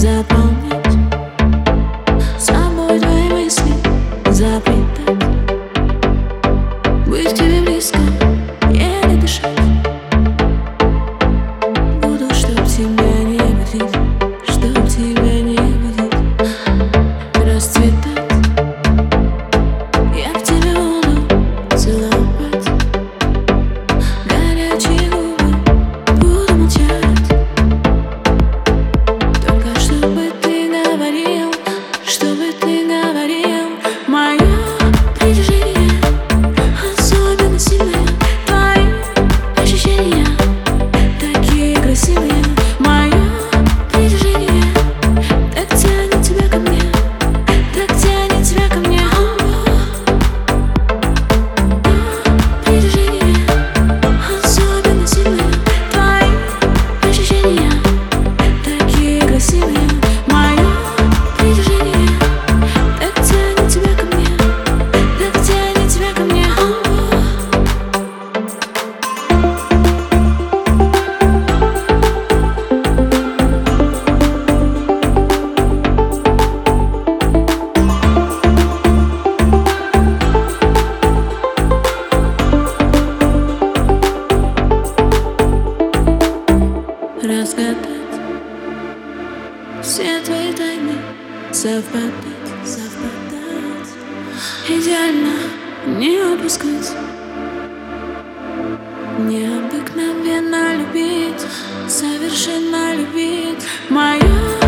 Cause I разгадать Все твои тайны совпадать, совпадать Идеально не упускать Необыкновенно любить, совершенно любить мою.